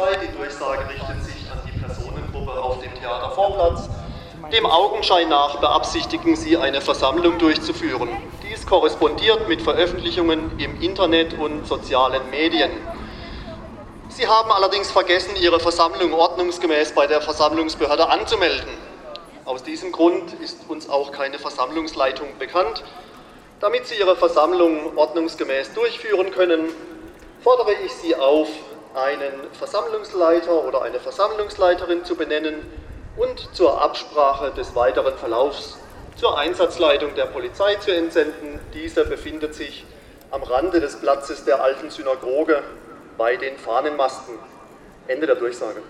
Polizei. Die Durchsage richtet sich an die Personengruppe auf dem Theatervorplatz. Dem Augenschein nach beabsichtigen Sie, eine Versammlung durchzuführen. Dies korrespondiert mit Veröffentlichungen im Internet und sozialen Medien. Sie haben allerdings vergessen, Ihre Versammlung ordnungsgemäß bei der Versammlungsbehörde anzumelden. Aus diesem Grund ist uns auch keine Versammlungsleitung bekannt. Damit Sie Ihre Versammlung ordnungsgemäß durchführen können, fordere ich Sie auf, einen Versammlungsleiter oder eine Versammlungsleiterin zu benennen und zur Absprache des weiteren Verlaufs zur Einsatzleitung der Polizei zu entsenden. Diese befindet sich am Rande des Platzes der alten Synagoge bei den Fahnenmasten. Ende der Durchsage.